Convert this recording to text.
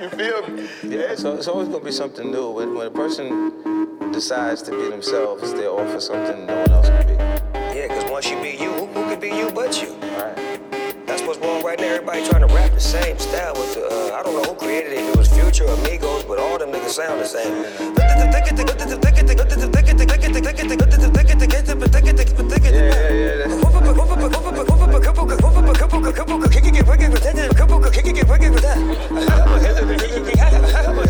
you feel me? Yeah, so it's always gonna be something new. When, when a person decides to be themselves, they offer something no one else can be. Yeah, cause once you be you, who, who could be you but you? Right. That's what's wrong right now. Everybody trying to rap the same style with the, uh, I don't know who created it. It was Future or Migos, but all them niggas sound the same. Yeah, yeah, yeah. I